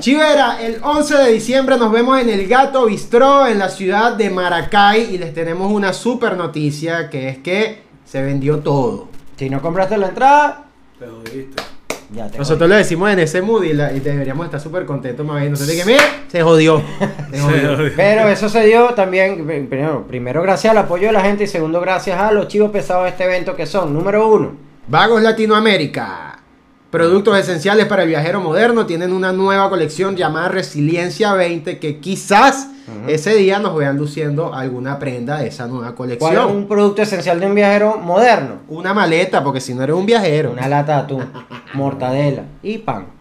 Chivera, el 11 de diciembre nos vemos en el Gato Bistró en la ciudad de Maracay y les tenemos una super noticia que es que se vendió todo. Si no compraste la entrada, Te jodiste. ya te Nosotros le decimos en ese mood y, la- y deberíamos estar súper contentos más bien. Nosotros que mira, se jodió. Se jodió. Pero eso se dio también, primero, primero gracias al apoyo de la gente y segundo gracias a los chivos pesados de este evento que son, número uno, Vagos Latinoamérica. Productos esenciales para el viajero moderno. Tienen una nueva colección llamada Resiliencia 20 que quizás ese día nos vean luciendo alguna prenda de esa nueva ¿cuál es colección. un producto esencial de un viajero moderno? Una maleta, porque si no eres un viajero. Una lata de atún, mortadela y pan.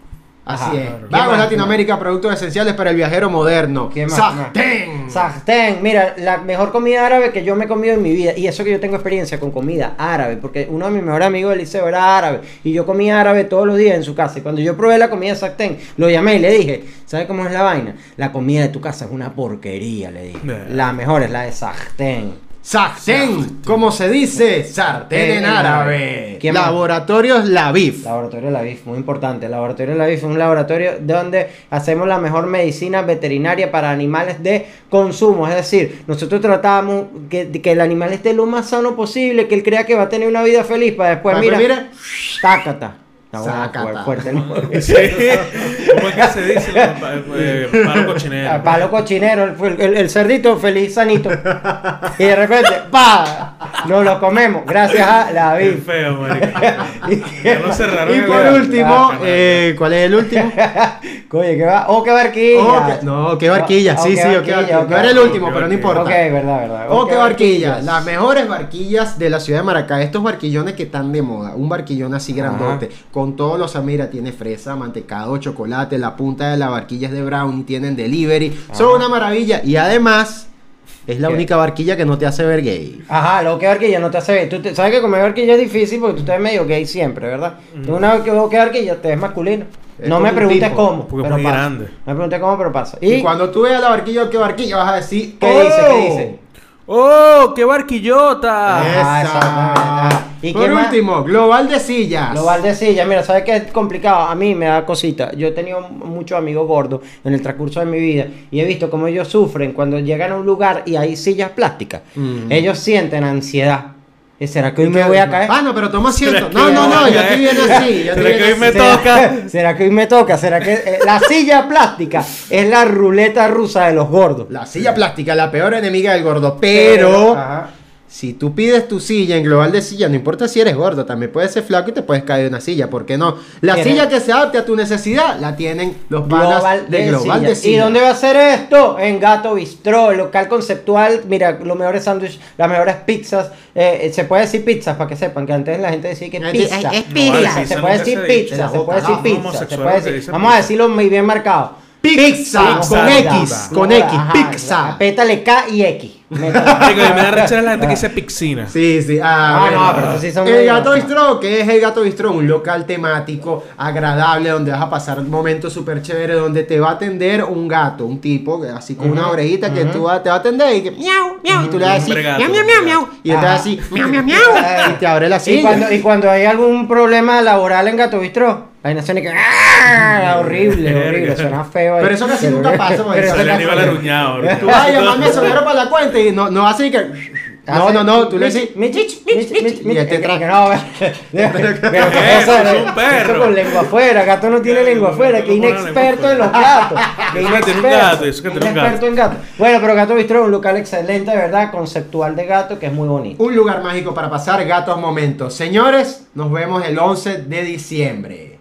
Así Ajá. es. ¿Qué Vagos? Latinoamérica, productos esenciales para el viajero moderno. ¡Sartén! Sartén, mira, la mejor comida árabe que yo me he comido en mi vida, y eso que yo tengo experiencia con comida árabe, porque uno de mis mejores amigos del liceo era árabe, y yo comía árabe todos los días en su casa, y cuando yo probé la comida de sartén, lo llamé y le dije, ¿sabes cómo es la vaina? La comida de tu casa es una porquería, le dije. Nah. La mejor es la de sartén. Sartén, como se dice, sartén en árabe. ¿Quién más? Laboratorios Lavif. Laboratorio de la BIF, muy importante. Laboratorio de la BIF es un laboratorio donde hacemos la mejor medicina veterinaria para animales de consumo. Es decir, nosotros tratamos que, que el animal esté lo más sano posible, que él crea que va a tener una vida feliz para después, Para mira, que mire, No, Sácata. fuerte, ¿no? Sí. ¿Cómo es que se dice? Eh, Palo cochinero. A Palo cochinero, el, el- el cerdito feliz, sanito. Y de repente, ¡pa! Nos lo comemos, gracias a la Qué BIF. feo, marica. Ya lo cerraron Y el por último, Ah, eh, ¿cuál es el último? Oye, ¿qué va? ¡Oh, qué barquilla! Oh, que- no, qué barquilla, sí, sí, oh, qué barquilla. ok. No era el último, Qué pero no barquilla. importa. Ok, verdad, verdad. Oh, qué barquillas. barquillas. Las mejores barquillas de la ciudad de Maracay. Estos barquillones que están de moda. Un barquillón así grandote. Con todos los. Mira, tiene fresa, mantecado, chocolate. La punta de la barquilla es de brownie. Tienen delivery. Son una maravilla. Y además, es la ¿Qué? única barquilla que no te hace ver gay. Ajá, luego que barquilla no te hace ver. Tú te- sabes que comer barquilla es difícil porque tú te ves medio gay siempre, ¿verdad? Tú Una vez que barquilla te ves masculino. Es no me un preguntes tipo, cómo, porque es pero muy pasa. grande. No me preguntes cómo, pero pasa. Y, ¿Y, cuando tú veas la barquilla, oh, qué barquilla, vas a decir. qué "Oh". dice? ¿Qué dice? ¡Oh, qué barquillota! Esa. exactamente. ¿Y Por qué más? último, global de sillas. Lo Valdecilla, mira, ¿sabes qué es complicado? A mí me da cosita. Yo he tenido muchos amigos gordos en el transcurso de mi vida y he visto cómo ellos sufren cuando llegan a un lugar y hay sillas plásticas. Mm. Ellos sienten ansiedad. ¿Y ¿Será que hoy me voy a caer? Ah, no, pero toma asiento. ¿Será No, no, no, yo estoy bien así. Yo ¿Será que hoy así. me ¿Será- toca? ¿Será que hoy me toca? ¿Será que eh, la silla plástica es la ruleta rusa de los gordos? La silla plástica, la peor enemiga del gordo. Pero. Si tú pides tu silla en global de silla, no importa si eres gordo, también puedes ser flaco y te puedes caer de una silla. ¿Por qué no? La silla que se adapte a tu necesidad la tienen los panas Global de de global Silla. de silla. ¿Y dónde va a ser esto? En Gato Bistró, el local conceptual. Mira, los mejores sándwiches, las mejores pizzas. Eh, se puede decir pizzas para que sepan que antes la gente decía que Ay, pizza. es No, pizza. vale, se puede decir pizza, se puede decir no, pizza, se puede decir. Vamos a decirlo muy bien marcado. Pizza, con. X, con X, pizza. Pétale K y X. Me da rechera la gente que dice pixina. Sí, sí. Ah, Ah, no, pero sí son El Gato Bistro, que es el Gato Bistro, un local temático, agradable, donde vas a pasar momentos súper chéveres, donde te va a atender un gato, un tipo, así con una orejita que tú va- te va a atender y que miau, miau, y tú le das así, miau, miau, miau, miau, y él te así, miau, miau, miau, y te abre la Y silla. cuando, y cuando hay algún problema laboral en Gato Bistro, vaina suena que. ¡ah! Horrible, horrible, suena feo. Pero eso casi nunca pasa, porque Pero casi- Aníbal Aruñado. Tú vas a llamarme sonero para la cuenta y no, no hace que... No, no, no, tú le dices... Mich, mich, mich, mich, Y este mich. tra- Que no, pero ¿Qué? Eso con lengua afuera, gato no tiene lengua afuera, que inexperto en los gatos. Que inexperto, inexperto en gato. Bueno, pero Gato Bistro es un local excelente, de verdad, conceptual de gato, que es muy bonito. Un lugar mágico para pasar gatos momentos. Señores, nos vemos el 11 de diciembre.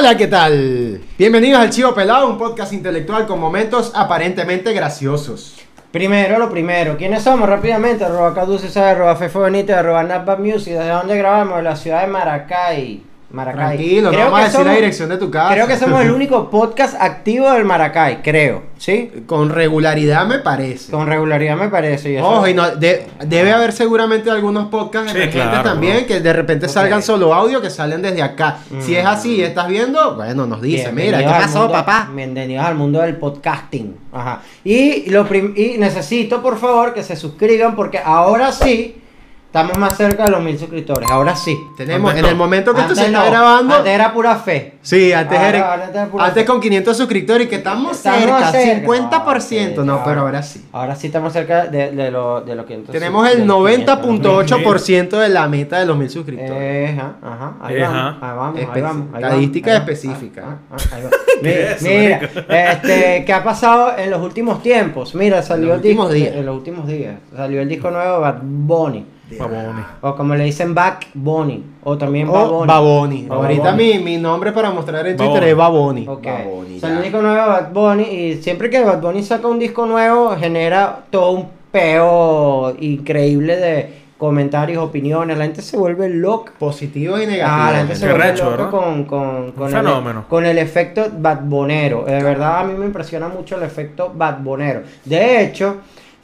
Hola, ¿qué tal? Bienvenidos al Chivo Pelado, un podcast intelectual con momentos aparentemente graciosos. Primero, lo primero, ¿quiénes somos? Rápidamente, arroba Caduce, arroba Fefo Benítez, arroba Napa Music, ¿desde dónde grabamos? De la ciudad de Maracay. Maracay. Tranquilo, no Creo vamos a decir la dirección de tu casa. Creo que somos el único podcast activo del Maracay, creo. ¿Sí? Con regularidad me parece. Con regularidad me parece. y eso- Ojo, y no, de- debe haber seguramente algunos podcasts Sí, claro, también bro. que de repente salgan solo audio que salen desde acá. Si es así y estás viendo, bueno, nos dice, mira, ¿qué pasó, mundo- papá? Bienvenidos al mundo del podcasting. Ajá. Y, lo prim- y necesito, por favor, que se suscriban porque ahora sí estamos más cerca de los mil suscriptores. Ahora sí. Tenemos, Antes en no. el momento que esto se Antes está no, grabando, Antes era pura fe. sí, antes, Ahora- era- ahora era pura antes fe. con 500 suscriptores y que estamos, Estamos cerca, cerca. 50%, no, sí, pero ahora sí. Ahora sí estamos cerca de, de lo, de lo que entonces. Tenemos de el los 90.8% de la meta de los mil suscriptores. Eh, ajá, ajá, ahí Ajá. vamos, ahí vamos, ahí vamos, ahí estadística ahí específica. ah, ah, ahí va. ¿Qué Mira, mira, este, ¿qué ha pasado en los últimos tiempos? Mira, salió los el disco, últimos días. en los últimos días, salió el disco nuevo de Bad Bunny, Baboni. o como le dicen Back Bunny, o también O Bad Bunny. Baboni. O Ahorita Baboni. mi, mi nombre para mostrar en Twitter Baboni. es Baboni. Ok. Baboni, Salió ya. un disco nuevo Bad Bunny y siempre que Bad Bunny saca un disco nuevo genera todo un peo increíble de comentarios, opiniones, la gente se vuelve loca. Positivos y negativos. Ah, la gente se vuelve recho, loca ¿verdad? con, con, con, el, fenómeno. con el efecto badbonero. De verdad, a mí me impresiona mucho el efecto badbonero. De hecho,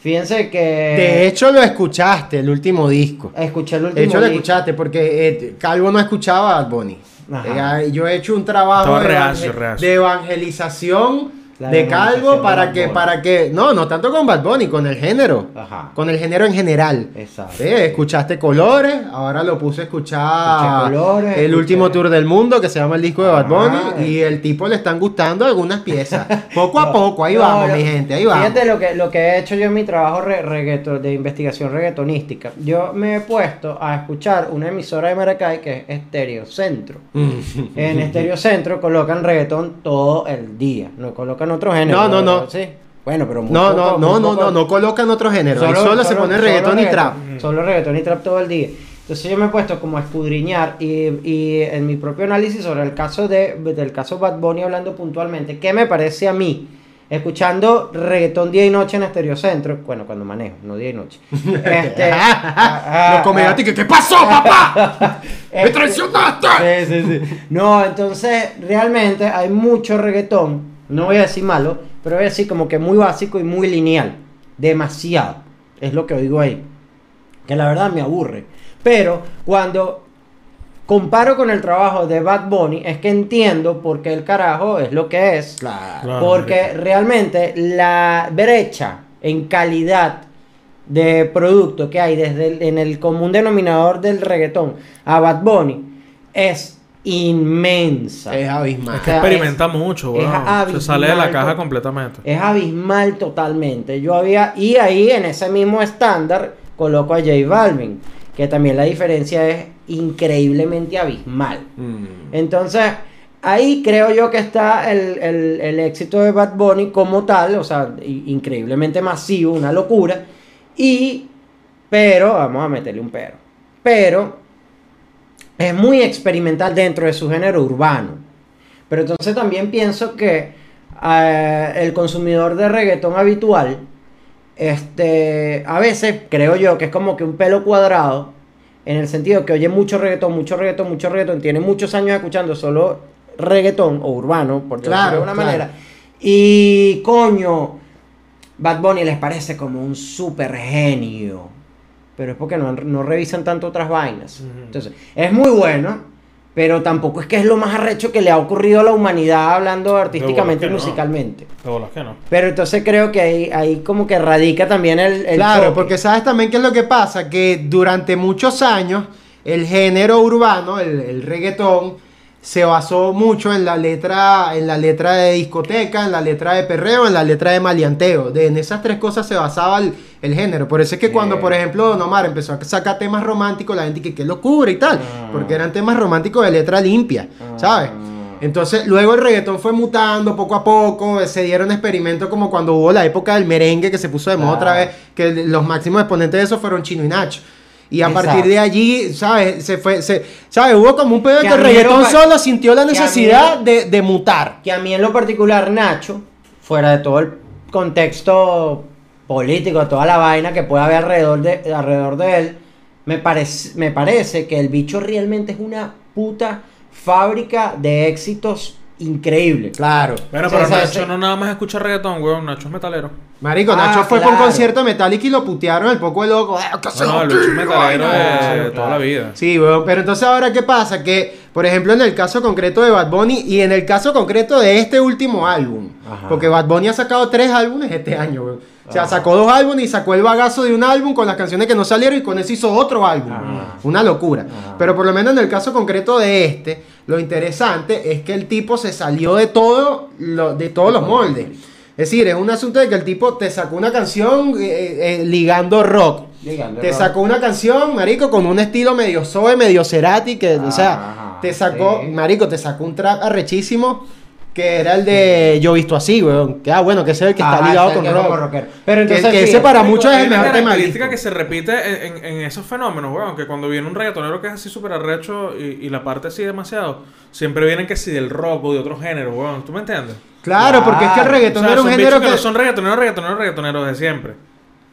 fíjense que... De hecho, lo escuchaste, el último disco. escuché el último De hecho, lo disco. escuchaste porque eh, Calvo no escuchaba a Bad Bunny. Ajá. Eh, yo he hecho un trabajo de, reacio, evangel- reacio. de evangelización La de Calvo para que, para que, no, no tanto con Bad Bunny, con el género. Ajá. Con el género en general. Exacto. Sí, escuchaste Colores, ahora lo puse a escuchar Colores, el escuché- último tour del mundo que se llama el disco de Bad Bunny Ah, y el tipo le están gustando algunas piezas. Poco a poco, ahí no, vamos, no. mi gente, ahí vamos. Fíjate lo que, lo que he hecho yo en mi trabajo re- reggaeton- de investigación reggaetonística. Yo me he puesto a escuchar una emisora de Maracay que es Estéreo Centro. En Estéreo Centro colocan reggaetón todo el día. No colocan otro género. No, no, no. Sí. Bueno, pero muy No, poco- no, muy no, no, no, no colocan otro género, ahí solo, se pone reggaetón y trap. Solo reggaetón y trap todo el día. Entonces yo me he puesto como a escudriñar y, y en mi propio análisis sobre el caso de, del caso Bad Bunny hablando puntualmente, ¿qué me parece a mí? Escuchando reggaetón día y noche en Estereocentro, bueno, cuando manejo, no día y noche. Este, ah, Los comediantes que, ¿qué pasó, papá? ¡Me traicionaste! Sí, sí, sí. No, entonces realmente hay mucho reggaetón, no voy a decir malo, pero voy a decir como que muy básico y muy lineal. Demasiado. Es lo que oigo ahí. Que la verdad me aburre. Pero cuando comparo con el trabajo de Bad Bunny, es que entiendo por qué el carajo es lo que es. Claro. Porque realmente la brecha en calidad de producto que hay desde el- en el común denominador del reggaetón a Bad Bunny es inmensa. Es abismal. Es que sea, experimenta mucho, es. Se sale de la caja completamente. Es abismal totalmente. Yo había, y ahí en ese mismo estándar coloco a J Balvin, que también la diferencia es increíblemente abismal. Mm. Entonces, ahí creo yo que está el, el- el éxito de Bad Bunny como tal, o sea, increíblemente masivo, una locura. Y, pero, vamos a meterle un pero. Pero, es muy experimental dentro de su género urbano. Pero entonces también pienso que eh, el consumidor de reggaetón habitual, este, a veces creo yo que es como que un pelo cuadrado, en el sentido que oye mucho reggaetón, mucho reggaetón, mucho reggaetón, tiene muchos años escuchando solo reggaetón o urbano, por decirlo Claro, de alguna claro. manera. Y coño, Bad Bunny les parece como un super genio. Pero es porque no, no revisan tanto otras vainas. Entonces, es muy bueno, pero tampoco es que es lo más arrecho que le ha ocurrido a la humanidad hablando artísticamente y no. musicalmente. Bolas que no. Pero entonces creo que ahí, ahí como que radica también el, el Claro, porque sabes también qué es lo que pasa, que durante muchos años el género urbano, el, el reggaetón, se basó mucho en la letra, en la letra de discoteca, en la letra de perreo, en la letra de maleanteo. De, en esas tres cosas se basaba el, el género. Por eso es que cuando, por ejemplo, Don Omar empezó a sacar temas románticos, la gente que qué locura y tal, Ah. porque eran temas románticos de letra limpia, Ah. ¿sabes? Entonces, luego el reggaetón fue mutando poco a poco, se dieron experimentos como cuando hubo la época del merengue que se puso de moda Claro. otra vez, que los máximos exponentes de eso fueron Chino y Nacho. Y a Exacto. partir de allí, ¿sabes? Se fue, se, ¿sabes? Hubo como un pedo Que que el reggaetón lo solo sintió la necesidad de, de mutar. Que a mí en lo particular, Nacho, fuera de todo el contexto político, toda la vaina que puede haber alrededor de, alrededor de él, me, parece me parece que el bicho realmente es una puta fábrica de éxitos increíble. Claro. Bueno, pero o sea, Nacho ese- no nada más escucha reggaetón, weón. Nacho es metalero. Marico, Ah, Nacho fue claro. un concierto de Metallica y lo putearon el poco de loco. "Eh, se No, bicho es metalero de toda la vida. Sí, weón, pero entonces ahora qué pasa? Que, por ejemplo, en el caso concreto de Bad Bunny y en el caso concreto de este último álbum, Ajá. porque Bad Bunny ha sacado tres álbumes este año, weón. O sea, sacó dos álbumes y sacó el bagazo de un álbum con las canciones que no salieron y con eso hizo otro álbum. Ajá. Una locura. Ajá. Pero por lo menos en el caso concreto de este, lo interesante es que el tipo se salió de todo, lo- de todos los moldes. Es decir, es un asunto de que el tipo te sacó una canción eh, eh, ligando rock. Ligando te rock. sacó una canción, marico, con un estilo medio Zoe, medio Cerati, que, o sea, te sacó, sí. marico, te sacó un trap arrechísimo, que era el de Yo Visto Así, weón. Que, ah, bueno, que ese es el que está Ajá, ligado con es que es rock. rockero. Pero Que- entonces, que ese para muchos es el una mejor tema característica disco. que se repite en, en- esos fenómenos, weón. Que cuando viene un reggaetonero que es así súper arrecho y, y la parte así demasiado, siempre vienen que si del rock o de otro género, weón. ¿Tú me entiendes? Claro, porque es que el reggaetón O sea, era un género que... no son reggaetoneros, reggaetoneros, reggaetoneros de siempre.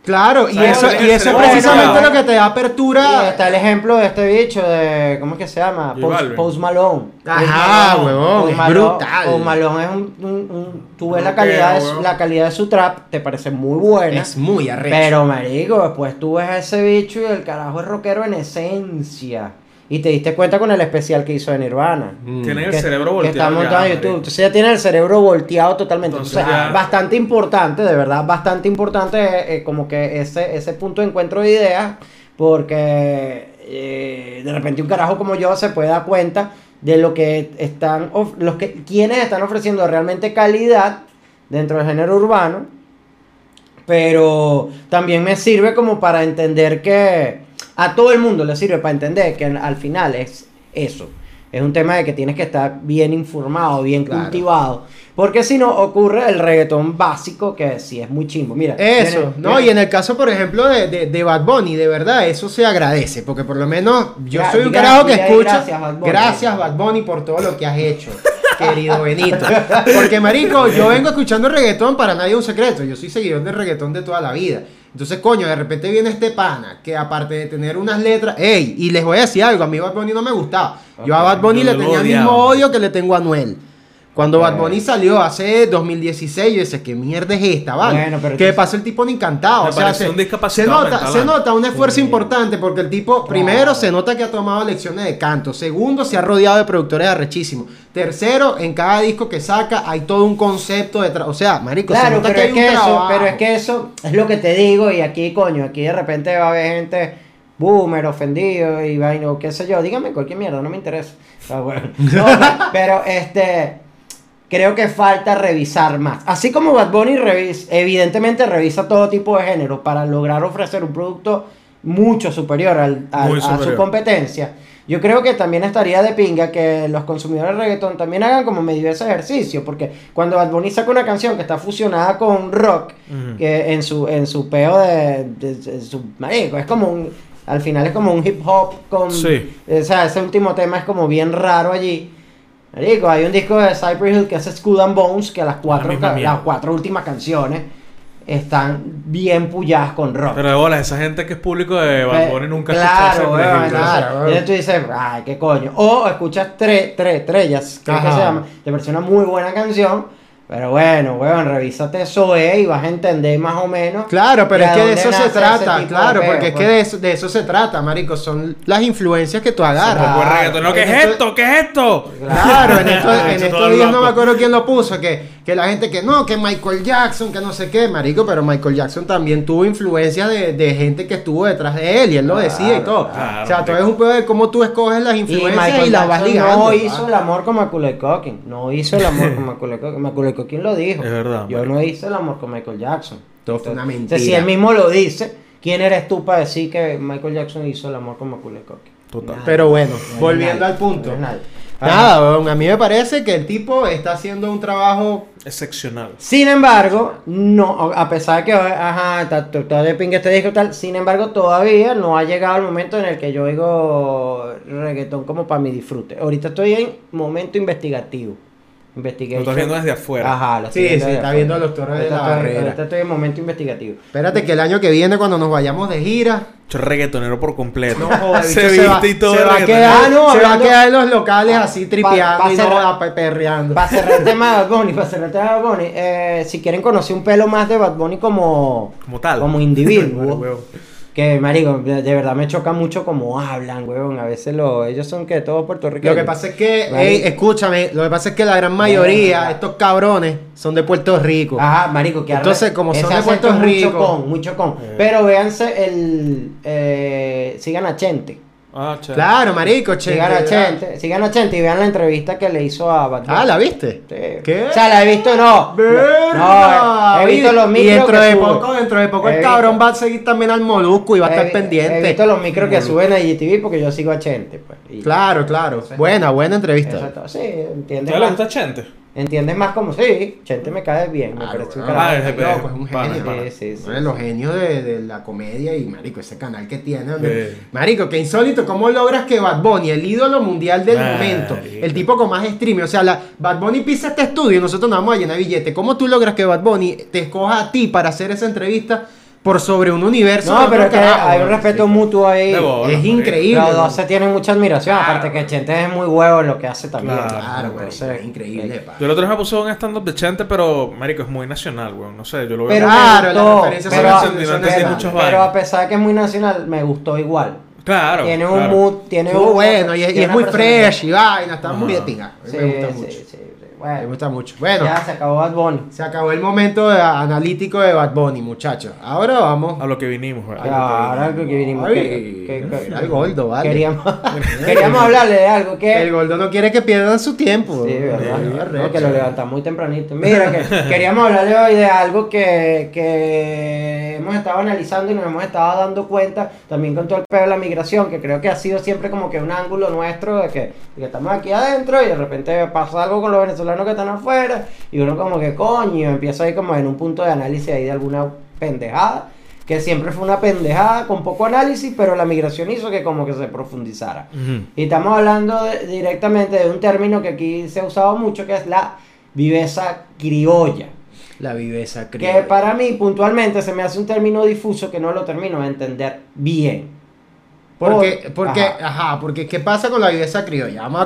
Claro, y eso, y eso es precisamente lo que te da Y apertura. está el ejemplo de este bicho de. ¿Cómo es que se llama? Post. Post Malone. Ajá, huevón, Post es Malone- brutal. Post Malone es un. un- un- tú ves la calidad, de la calidad de su trap, te parece muy buena. Es muy arrecho. Pero, marico, después tú ves a ese bicho y el carajo es rockero en esencia. Y te diste cuenta con el especial que hizo de Nirvana. Mm. Tiene el que, cerebro que volteado. está montado ya, en YouTube. Entonces ya tiene el cerebro volteado totalmente. Entonces Entonces, ya- bastante importante, de verdad, bastante importante eh, como que ese, ese punto de encuentro de ideas, porque eh, de repente un carajo como yo se puede dar cuenta de lo que están, los que, quienes están ofreciendo realmente calidad dentro del género urbano, pero también me sirve como para entender que a todo el mundo le sirve para entender que al final es eso. Es un tema de que tienes que estar bien informado, bien Claro. cultivado. Porque si no, ocurre el reggaetón básico que sí es muy chimbo. Mira, Eso, viene- ¿no? viene- Y en el caso, por ejemplo, de, de, de Bad Bunny, de verdad, eso se agradece, porque por lo menos yo soy un carajo que escucha. gracias, Bad Bunny. Gracias, Bad Bunny, por todo lo que has hecho, querido Benito. Porque, marico, yo vengo escuchando reggaetón para nadie es un secreto. Yo soy seguidor del reggaetón de toda la vida. Entonces, coño, de repente viene este pana que aparte de tener unas letras, ey, y les voy a decir algo, a mí Bad Bunny no me gustaba. Yo a Bad Bunny le tenía el mismo odio que le tengo a Anuel. Cuando Bad. Bunny salió hace 2016, yo decía, ¿qué mierda es esta, vale? Bueno, pero que pasó el tipo encantado. Me O sea, se, se nota, se nota un esfuerzo Sí. importante porque el tipo, primero, se nota que ha tomado lecciones de canto. Segundo, se ha rodeado de productores arrechísimos. Tercero, en cada disco que saca hay todo un concepto detrás. O sea, marico, se Claro, nota pero que hay es un que eso, trabajo. pero es que eso es lo que te digo y aquí, coño, aquí de repente va a haber gente boomer, ofendido y vaina o qué sé yo, dígame cualquier mierda, no me interesa. Ah, bueno. No, pero este creo que falta revisar más. Así como Bad Bunny revis- evidentemente revisa todo tipo de género para lograr ofrecer un producto mucho superior al- a su competencia. Yo creo que también estaría de pinga que los consumidores de reggaetón también hagan como medio ese ejercicio, porque cuando Bad Bunny saca una canción que está fusionada con rock, que en su en su peo de, de- de su marico, es como un al final es como un hip hop con Sí. o sea, ese último tema es como bien raro allí. Marico, hay un disco de Cypress Hill que es Skull and Bones, que las cuatro, mierda. las cuatro últimas canciones están bien pulladas con rock. Pero de bolas, esa gente que es público de Bad Bunny nunca claro, entonces, Claro, entonces tú dices, ay, qué coño. O escuchas tres, tres, Trellas, creo que se llama, te parece una muy buena canción. Pero bueno, weón, revísate Zoe y vas a entender más o menos. Claro, pero es que de eso se trata, claro, peo, porque es que pues. de eso, de eso se trata, marico. Son las influencias que tú agarras. Claro. reggaetón. ¿Qué En es esto- esto? ¿Qué es esto? Claro, en, esto- en Hecho estos días no me acuerdo quién lo puso, que, que la gente que no, que Michael Jackson, que no sé qué, marico, pero Michael Jackson también tuvo influencia de, de gente que estuvo detrás de él y él lo decía y todo. claro, o sea, todo es un pedo de cómo tú escoges las Y influencias y, las vas ligando. no hizo el amor con Macaulay Culkin. No hizo el amor con Macaulay Culkin. Macaulay Culkin lo dijo. Es verdad, Yo marico. no hice el amor con Michael Jackson. Todo fue una Entonces, mentira. si él mismo lo dice, ¿quién eres tú para decir que Michael Jackson hizo el amor con Macaulay Culkin? Total. Pero bueno, No volviendo nadie, al punto. no. Nada, a mí me parece que el tipo está haciendo un trabajo Excepcional. Sin embargo, no, a pesar de que, ajá, está está- de pingue este disco tal, sin embargo, todavía no ha llegado el momento en el que yo oigo reggaetón como para mi disfrute. Ahorita estoy en momento investigativo. Investigation. Lo estás viendo desde afuera. Ajá, lo estoy Sí, sí, está afuera. viendo los toros de la barrera. Ahorita estoy en momento investigativo. Espérate que el año que viene, cuando nos vayamos de gira, Yo reggaetonero por completo. no joder, se viste y todo. se va a quedar, Ah, no, se va a quedar en los locales así Pa- tripeando pa y no perreando. Para cerrar el tema de Bad Bunny, para cerrar el tema de Bad Bunny, eh, si quieren conocer un pelo más de Bad Bunny como, Como tal. como individuo. que marico, de, verdad me choca mucho como hablan, weón. A veces lo, ellos son que todos puertorriqueños. Lo que pasa es que, ey, escúchame, lo que pasa es que la gran mayoría, Ah. estos cabrones, son de Puerto Rico. Ajá, marico, que Entonces, arre- como ese son de acento Puerto es Mucho Rico. con, mucho con. Eh. Pero véanse el. Eh, sigan a Chente. Ah. Claro, marico, che. Sigan a de- Chente. Sigan a Chente y vean la entrevista que le hizo a Bad Bunny. Ah, ¿la viste? Sí. ¿Qué? O sea, la he visto, no. Verga. No, he visto los y micros. dentro que de suben. poco, dentro de poco He el visto- cabrón va a seguir también al molusco y va a estar he- pendiente. He visto los micros que suben a IGTV porque yo sigo a Chente. Pues, y- Claro, claro. Buena, buena entrevista. Eso. Sí, entiendes ¿Ya le más. gusta Chente? Entiendes más como sí. Chente me cae bien. Me parece un weón. carajo. Ah, es- Loco, es un genio. Sí, sí, los genios de, de la comedia y, marico, ese canal que tiene. donde- Sí. Marico, qué insólito. ¿Cómo logras que Bad Bunny, el ídolo mundial del Marico. momento, el tipo con más streaming, o sea, la, Bad Bunny pisa este estudio y nosotros nos vamos a llenar billete. ¿Cómo tú logras que Bad Bunny te escoja a ti para hacer esa entrevista por sobre un universo? No, pero es que carajo, hay un respeto Sí. mutuo ahí. Es increíble. Los dos se tienen mucha admiración, Claro. aparte que Chente es muy huevo en lo que hace también. Claro, Claro, güey, Entonces, es increíble. pa. Yo el otro día me puse un stand-up de Chente, pero, marico, es muy nacional, weón. No sé, yo lo veo. Pero Claro, las referencias pero, son pero- pero vainas. a pesar de que es muy nacional, me gustó igual. Claro. tiene un claro. mood, tiene Estuvo un bueno y es, y muy fresh y vaina, está muy de pinga. Sí, me gusta mucho. sí, sí. Me Bueno, gusta mucho. Bueno, ya se acabó Bad Bunny. se acabó el momento de- analítico de Bad Bunny, muchachos. Ahora vamos. A lo que vinimos. Ya, ahora que vinimos. Ay, que- que- que- el Goldo, vale. Queríamos, queríamos hablarle de algo que. El Goldo no quiere que pierdan su tiempo. Sí, verdad. Sí, No, que lo levanta muy tempranito. Mira, que queríamos hablarle hoy de algo que, que hemos estado analizando y nos hemos estado dando cuenta también con todo el pedo de la migración, que creo que ha sido siempre como que un ángulo nuestro de que, de que estamos aquí adentro y de repente pasa algo con los venezolanos que están afuera y uno como que coño, empieza ahí como en un punto de análisis ahí de alguna pendejada. Que siempre fue una pendejada con poco análisis, pero la migración hizo que como que se profundizara. Ujú. Y estamos hablando de- directamente de un término que aquí se ha usado mucho, que es la viveza criolla. La viveza Que criolla. para mí puntualmente se me hace un término difuso que no lo termino de entender bien. Porque, Por- porque, ajá. ajá. porque ¿qué pasa con la viveza criolla? Vamos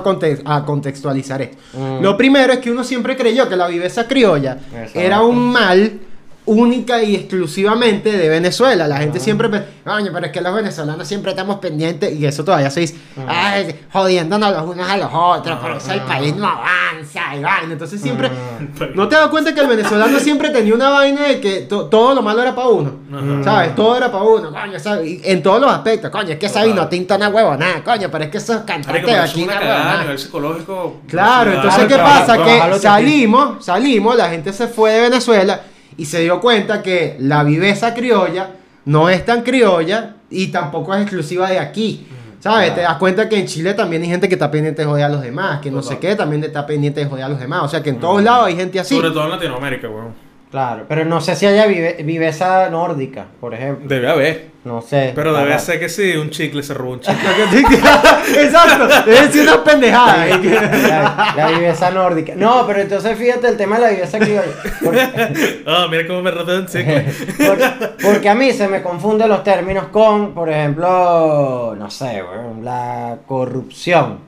a, a contextualizar esto. Mm. Lo primero es que uno siempre creyó que la viveza criolla Exacto. era un mal única y exclusivamente de Venezuela. La gente siempre, pe- coño, pero es que los venezolanos siempre estamos pendientes, y eso todavía se dice, Ajá. ay, jodiéndonos los unos a los otros, por eso el país no avanza, y vaina. Entonces siempre, ¿no te das cuenta que el venezolano siempre tenía una vaina de que to- todo lo malo era para uno? ¿Sabes? Todo era para uno, coño, en todos los aspectos, coño, es que esa vino tinta una huevonada, coño, pero es que esos cantantes eso aquí una cagada nivel psicológico. Claro, entonces ¿qué pasa? Que salimos, salimos, la gente se fue de Venezuela y se dio cuenta que la viveza criolla no es tan criolla y tampoco es exclusiva de aquí. ¿Sabes? Te das cuenta que en Chile también hay gente que está pendiente de joder a los demás, que no sé qué, también está pendiente de joder a los demás. O sea que en todos lados hay gente así. Sobre todo en Latinoamérica, weón. Claro, pero no sé si haya vive- viveza nórdica, por ejemplo. Debe haber. No sé. Pero debe ser que sí, un chicle se robó un chicle. Exacto, es decir una pendejada. La, la viveza nórdica. No, pero entonces fíjate el tema de la viveza criolla. Porque, Ah, mira cómo me robó un chicle. Por- porque a mí se me confunden los términos con, por ejemplo, no sé, weón, la corrupción.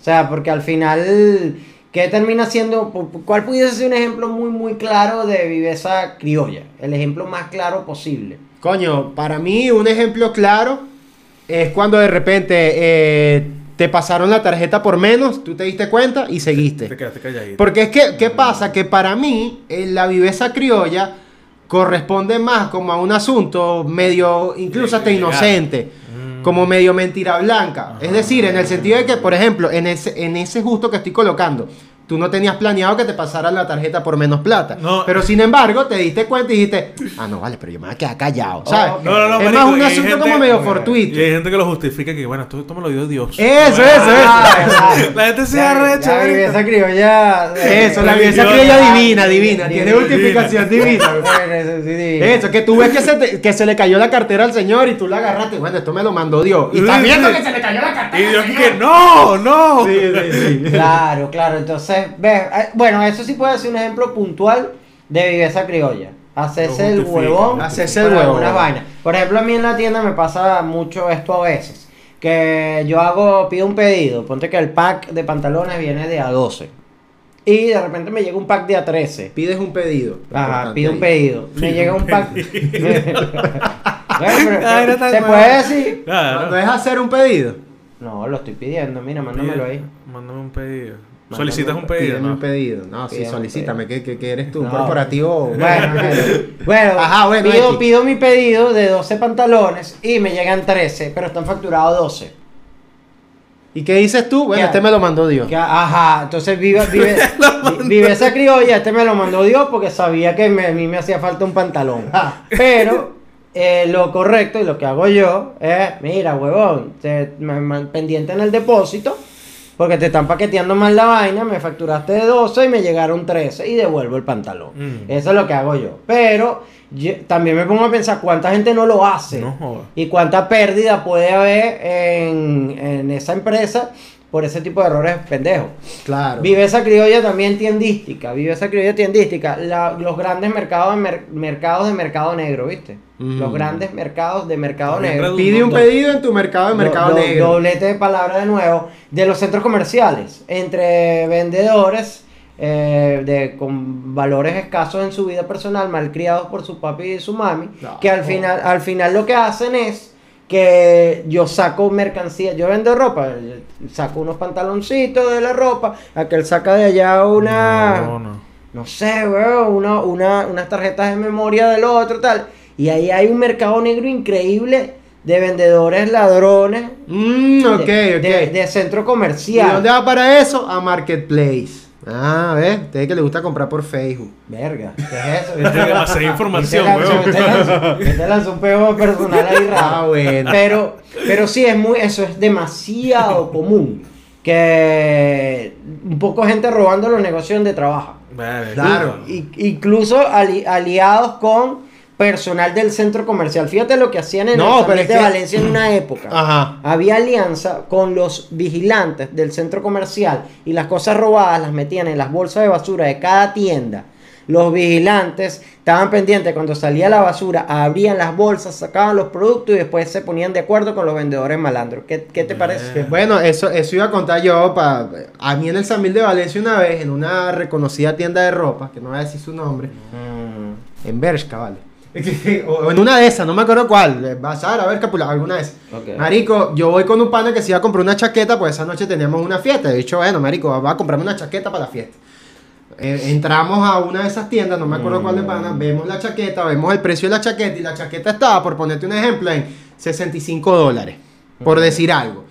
O sea, porque al final, ¿qué termina siendo? ¿Cuál pudiese ser un ejemplo muy, muy claro de viveza criolla? El ejemplo más claro posible. Coño, para mí un ejemplo claro es cuando de repente eh, te pasaron la tarjeta por menos, tú te diste cuenta y seguiste. Te quedaste calladito. Porque es que, ¿qué pasa? Que para mí eh, la viveza criolla corresponde más como a un asunto medio, incluso hasta inocente. Como medio mentira blanca. Ajá. Es decir, en el sentido de que, por ejemplo, en ese, en ese justo que estoy colocando, tú no tenías planeado que te pasara la tarjeta por menos plata. No. Pero sin embargo, te diste cuenta y dijiste, ah, no, vale, pero yo me voy a quedar callado, ¿sabes? ok. No, no, no, es marico, más un asunto gente- como medio fortuito. Y hay gente que lo justifica que, bueno, esto, esto me lo dio Dios. Eso, eso, Ah, eso. La gente se arrecha, La viveza criolla. eh, Eso, la viveza criolla divina, divina. Tiene justificación divina. Eso que tú ves que se, te- que se le cayó la cartera al señor y tú la agarraste. Bueno, esto me lo mandó Dios. Y estás viendo que se le cayó la cartera. Y Dios que no, no. Sí, sí, sí. Claro, claro. Entonces, Entonces, ves, eh, bueno, eso sí puede ser un ejemplo puntual de viveza criolla. Hacerse el huevón. Hacerse el huevón. algunas vainas. Por ejemplo, a mí en la tienda me pasa mucho esto a veces. Que yo hago, pido un pedido. Ponte que el pack de pantalones viene de a 12. Y de repente me llega un pack de a 13. Pides un pedido. Ajá, pido un pedido. Me llega un un pack. Bueno, pero- Ay, no tan ¿Se mal. puede decir? Claro. Cuando es hacer un pedido. No, lo estoy pidiendo. Mira, mándamelo ahí. Mándame un pedido. Solicitas un pedido, Pídeme ¿no? un pedido. No, sí, solicítame. ¿Qué, qué, qué eres tú? ¿Un No. corporativo? Bueno, bueno, bueno, Ajá, bueno, pido, X. pido mi pedido de 12 pantalones y me llegan 13, pero están facturados 12. ¿Y qué dices tú? Bueno, ¿Qué? este me lo mandó Dios. Ajá, entonces vive, vive, vi- vive esa criolla, este me lo mandó Dios porque sabía que me- a mí me hacía falta un pantalón. Pero eh, lo correcto y lo que hago yo es, mira, huevón, te- me- me- pendiente en el depósito, porque te están paqueteando mal la vaina, me facturaste de 12 y me llegaron 13 y devuelvo el pantalón. Mm. Eso es lo que hago yo. Pero yo- también me pongo a pensar cuánta gente no lo hace. No. Y cuánta pérdida puede haber en, en esa empresa por ese tipo de errores pendejos. Claro. Viveza criolla también tiendística. Viveza criolla tiendística. La- los grandes mercados de, mer- mercados de mercado negro, ¿viste? Mm. Los grandes mercados de mercado negro. Pide un Do- pedido en tu mercado de mercado do- do- negro. Doblete de palabra de nuevo. De los centros comerciales. Entre vendedores eh, de, con valores escasos en su vida personal, malcriados por su papi y su mami. No. que al final, al final lo que hacen es que yo saco mercancía, yo vendo ropa, saco unos pantaloncitos de la ropa, aquel saca de allá una, No, no. no sé, weón, una, una, unas tarjetas de memoria del otro, tal. Y ahí hay un mercado negro increíble de vendedores ladrones Mm, de, de- de centro ¿Y comercial. dónde va para eso? A Marketplace. Ah, ¿ves? Usted que le gusta comprar por Facebook. Verga, ¿qué es eso? Demasiada información, Este weón. este lanzó- un pego personal ahí raro. Ah, bueno. Pero, pero sí, es muy, eso es demasiado común. Que un poco gente robando los negocios donde trabaja. Vale, Claro. Y- incluso ali- aliados con personal del centro comercial. Fíjate lo que hacían en No, el pero es de que- Valencia en una época. Ajá. Había alianza con los vigilantes del centro comercial y las cosas robadas las metían en las bolsas de basura de cada tienda. Los vigilantes estaban pendientes cuando salía la basura, abrían las bolsas, sacaban los productos y después se ponían de acuerdo con los vendedores malandros. ¿Qué, qué te parece? Que, Bueno, eso, eso iba a contar yo. Pa, a mí en el San Mil de Valencia una vez, en una reconocida tienda de ropa, que no voy a decir su nombre, Mm, en Bershka, vale. O en una de esas, no me acuerdo cuál. Bazar, a ver, Capula, alguna de esas. Marico, yo voy con un pana que se iba a comprar una chaqueta, pues esa noche teníamos una fiesta. He dicho, bueno, Marico, va a comprarme una chaqueta para la fiesta. Eh, entramos a una de esas tiendas, no me acuerdo cuál de pana, vemos la chaqueta, vemos el precio de la chaqueta y la chaqueta estaba, por ponerte un ejemplo, en 65 dólares, por decir algo.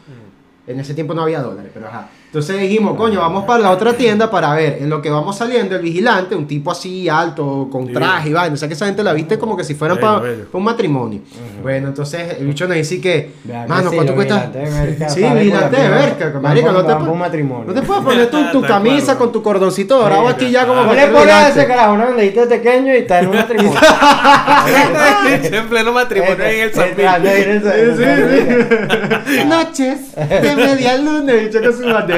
En ese tiempo no había dólares, pero ajá. Entonces dijimos, coño, vamos para la otra tienda para ver. En lo que vamos saliendo, el vigilante, un tipo así alto, con traje y vaina. O sea que esa gente la viste como que si fueran para un matrimonio. Bueno, entonces el bicho nos dice que, Vea que mano, sí, ¿cuánto cuesta? Sí, vigilante de prima. marico, no te, no te puedes poner tu, camisa con tu cordoncito dorado Sí, aquí ya como No le pones a ese carajo bandejita de pequeño y está en un matrimonio. en pleno matrimonio en el San. Noches de media luna, bicho con su bandeja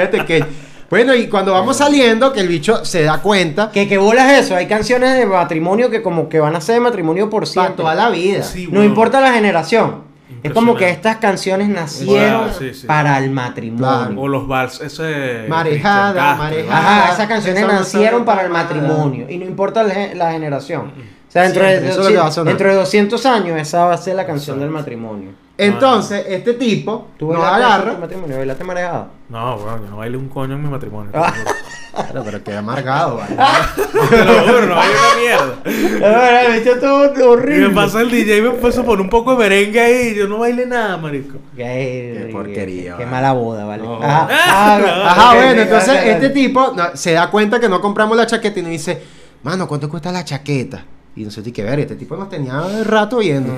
Bueno, y cuando vamos saliendo, que el bicho se da cuenta, ¿Qué, ¿Qué bolas es eso? Hay canciones de matrimonio que como que van a ser de matrimonio por para siempre. toda la vida. Sí, No importa la generación. Es como que estas canciones nacieron Claro, sí, sí. para el matrimonio. Claro. O los vals, ese. Marejada. Ajá, esas canciones Esa nacieron para el matrimonio. Y no importa la, gen- la generación. O sea, dentro, Siempre, de, que dentro de 200 años esa va a ser la canción del matrimonio. Entonces, este tipo ¿Tú nos bailaste agarra. tu matrimonio? ¿Bailaste marejada? No, weón, yo no bailé un coño en mi matrimonio. Ah. Claro, pero queda amargado, ¿vale? Te lo juro, no bailé una mierda. Bicho estuvo Y horrible. me pasa el DJ y me puso por un poco de merengue ahí y yo no bailé nada, marico. Qué, Qué porquería, Qué vale. mala boda, ¿vale? No. Ajá, Ah, Ajá, ok, bueno, entonces este tipo no, se da cuenta que no compramos la chaqueta y nos dice, mano, ¿cuánto cuesta la chaqueta? Y nosotros, que ver, este tipo nos tenía rato viendo.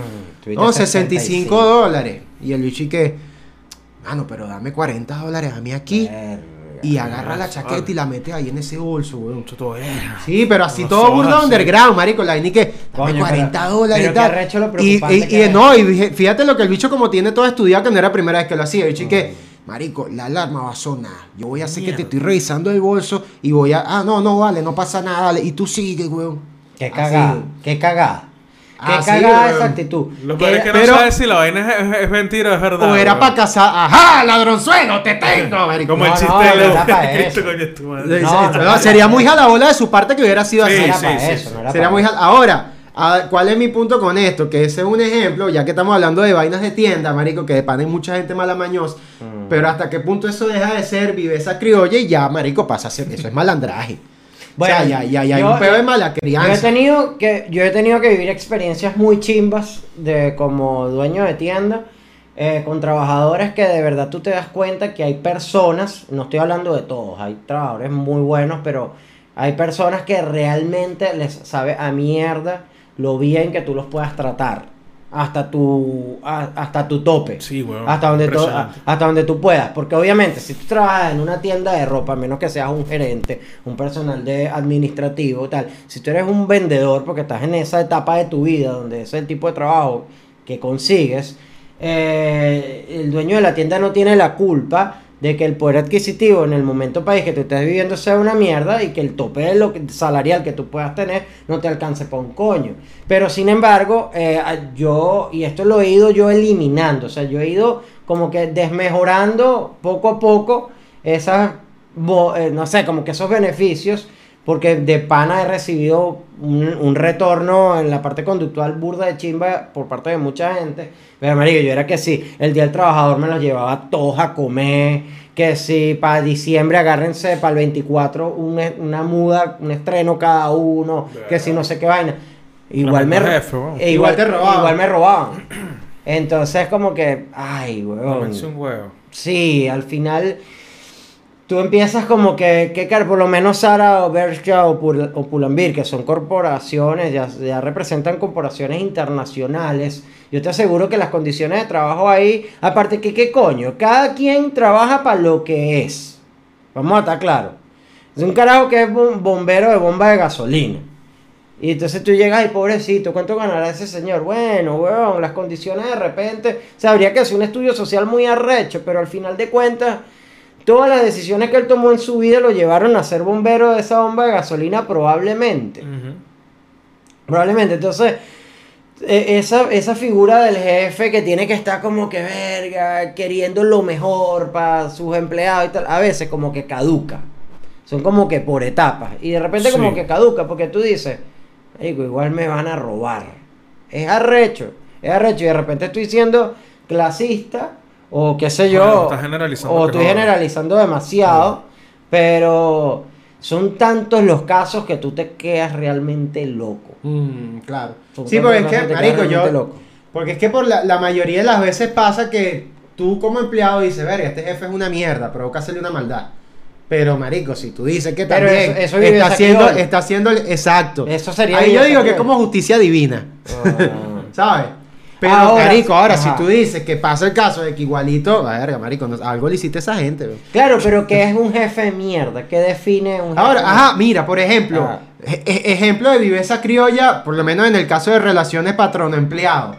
Mm, no, 65 65 dólares. Y el bicho y que, mano, pero dame 40 dólares a mí aquí. Verga. Y agarra la Vale. chaqueta y la mete ahí en ese bolso, weón. Mucho todo bien. Sí, pero así No todo burda así. underground, marico. La y que, dame Coño, 40 pero- dólares pero y tal. arrecho lo Y, y- que y es. no, y dije, fíjate lo que el bicho como tiene todo estudiado, que no era la primera vez que lo hacía. El bicho y que, marico, la alarma va a sonar. Yo voy a hacer que te estoy revisando el bolso y voy a, ah, no, no, vale, no pasa nada, dale. Y tú sigue, weón. Qué cagada, qué cagada. Qué Así, cagada weón. esa actitud. Lo Que- peor es que pero- no sabes si la vaina es, es- es mentira o es verdad. O era para cazar, ajá, ladronzuelo, te tengo, marico. Como No, el chiste no, de no. Sí, No, sí, no, no, no, sería muy jalabola de su parte que hubiera sido Sí, así. No era sí, para sí, eso, sí. no era Sería para muy Ahora, ah, ¿cuál es mi punto con esto? Que ese es un ejemplo, ya que estamos hablando de vainas de tienda, marico, que de pan hay mucha gente mala mañosa. Mm. Pero hasta qué punto eso deja de ser viveza criolla y ya, marico, pasa a ser. Eso es malandraje. Bueno, o sea, ya, ya, ya hay yo- un pedo de mala Yo he crianza. tenido que yo he tenido que vivir experiencias muy chimbas de como dueño de tienda eh, con trabajadores que de verdad tú te das cuenta que hay personas, no estoy hablando de todos, hay trabajadores muy buenos, pero hay personas que realmente les sabe a mierda lo bien que tú los puedas tratar hasta tu a- hasta tu tope. Sí, weón. Hasta donde, tú, hasta donde tú puedas. Porque obviamente, si tú trabajas en una tienda de ropa, a menos que seas un gerente, un personal de administrativo, tal. Si tú eres un vendedor, porque estás en esa etapa de tu vida donde es el tipo de trabajo que consigues, eh, el dueño de la tienda no tiene la culpa de que el poder adquisitivo en el momento país que tú estés viviendo sea una mierda y que el tope de lo que- salarial que tú puedas tener no te alcance para un coño. Pero sin embargo, eh, yo, y esto lo he ido yo eliminando, o sea, yo he ido como que desmejorando poco a poco esas, eh, no sé, como que esos beneficios, porque de pana he recibido un, un retorno en la parte conductual burda de chimba por parte de mucha gente. Pero, marico, yo era que sí, el día del trabajador me los llevaba todos a comer, que si para diciembre agárrense para el 24 un e- una muda, un estreno cada uno, que si no sé qué vaina. Igual me, jefe, e Igual igual, te robaban. igual me robaban. Entonces, como que, ay, weón. Un huevo. Sí, al final tú empiezas como que, que por lo menos Sara o Bershka o, Pul- Pull&Bear, que son corporaciones, ya, representan corporaciones internacionales. Yo te aseguro que las condiciones de trabajo ahí, aparte que qué coño, cada quien trabaja para lo que es. Vamos a estar claros. Es un carajo que es bom- bombero de bomba de gasolina. Y entonces tú llegas y pobrecito, ¿cuánto ganará ese señor? Bueno, weón, las condiciones de repente, o habría que hacer un estudio social muy arrecho, pero al final de cuentas, todas las decisiones que él tomó en su vida lo llevaron a ser bombero de esa bomba de gasolina probablemente. Probablemente, entonces, e- esa, esa figura del jefe que tiene que estar como que verga, queriendo lo mejor para sus empleados y tal, a veces como que caduca. Son como que por etapas. Y de repente como que caduca, porque tú dices, "Marico, igual me van a robar. Es arrecho, es arrecho. Y de repente estoy siendo clasista, o qué sé yo. Bueno, estás generalizando o estoy no. generalizando demasiado. Pero son tantos los casos que tú te quedas realmente loco. Mm, claro. Son Sí, porque es que, marico, yo. loco. Porque es que por la, la mayoría de las veces pasa que tú como empleado dices, verga, este jefe es una mierda, provoca hacerle una maldad. Pero, marico, si tú dices que Pero también eso- eso está haciendo, está haciendo, el- exacto. Eso sería Ahí yo digo que es como justicia divina, Ah. ¿sabes? Pero, Ahora- marico, ahora si tú dices que pasa el caso de que igualito, verga, marico, no- algo le hiciste a esa gente, bro. Claro, pero ¿qué es un jefe de mierda? ¿Qué define un jefe Ahora, ajá, mira, por ejemplo, Ajá. e- e- ejemplo de viveza criolla, por lo menos en el caso de relaciones patrono-empleado.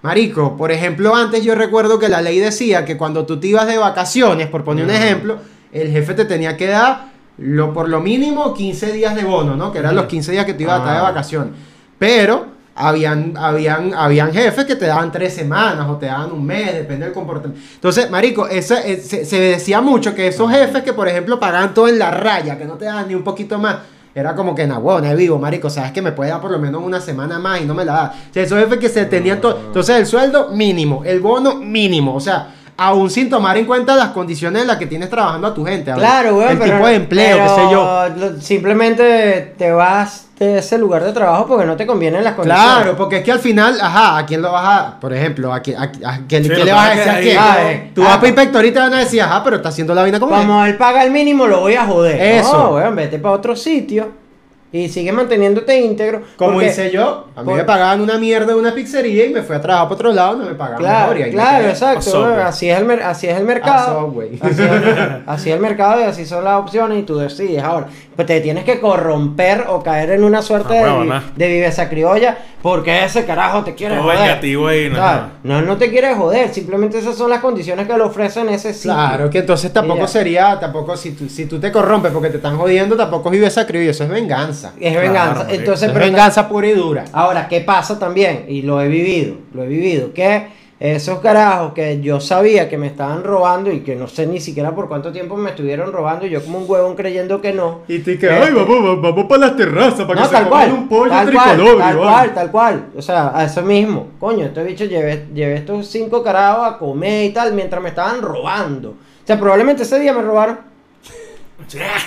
Marico, por ejemplo, antes yo recuerdo que la ley decía que cuando tú te ibas de vacaciones, por poner un ejemplo, el jefe te tenía que dar lo, por lo mínimo 15 días de bono, ¿no? Que eran los 15 días que te ibas a estar de Ah. vacaciones. Pero habían, habían, habían jefes que te daban tres semanas o te daban un mes, depende del comportamiento. Entonces, marico, esa- eh, se, se decía mucho que esos jefes que, por ejemplo, pagaban todo en la raya, que no te daban ni un poquito más, era como que, nah, bueno, vivo, marico, sabes que me puede dar por lo menos una semana más y no me la da. O sea, esos jefes que se tenían todo. Entonces, el sueldo mínimo, el bono mínimo, o sea, aún sin tomar en cuenta las condiciones en las que tienes trabajando a tu gente. a ver, Claro, güey. El pero- tipo de empleo, qué sé yo. Simplemente te vas de ese lugar de trabajo porque no te convienen las condiciones. Claro, porque es que al final, ajá, ¿a quién lo vas a, por ejemplo, a, quién- a, a- a- ¿qué, Sí, qué lo le vas a decir a quién? ahí- ah, eh, Tú vas ah, para inspector y te van a decir, ajá, pero está haciendo la vaina como. Como él paga el mínimo, lo voy a joder. Eso. No, weón, vete para otro sitio. Y sigues manteniéndote íntegro. Como porque- hice yo, a mí por- me pagaban una mierda de una pizzería y me fui a trabajar por otro lado, no me pagaban Claro, mejor y ahí me claro, exacto. Así es el, mer- así es el mercado. Así, es el- así es el mercado y así son las opciones y tú decides. Ahora, pues te tienes que corromper o caer en una suerte Ah, de, vi- de viveza criolla porque ese carajo te quiere Todo joder. vengativo ahí, no. No, no te quiere joder, simplemente esas son las condiciones que le ofrecen ese sitio. Claro, que entonces tampoco sería, tampoco si tú, si tú te corrompes porque te están jodiendo, tampoco vives a criolla, eso es venganza. Es venganza. Claro. Entonces, es pero venganza pura y dura. Ahora, ¿qué pasa también? Y lo he vivido, lo he vivido, que esos carajos que yo sabía que me estaban robando y que no sé ni siquiera por cuánto tiempo me estuvieron robando, y yo como un huevón creyendo que no. Y tú que, Este- ay, vamos, vamos para las terrazas para No, que tal se coman un pollo tal cual, tricolor. tal cual, tal cual. O sea, a eso mismo. Coño, este bicho llevé, llevé estos cinco carajos a comer y tal mientras me estaban robando. O sea, probablemente ese día me robaron.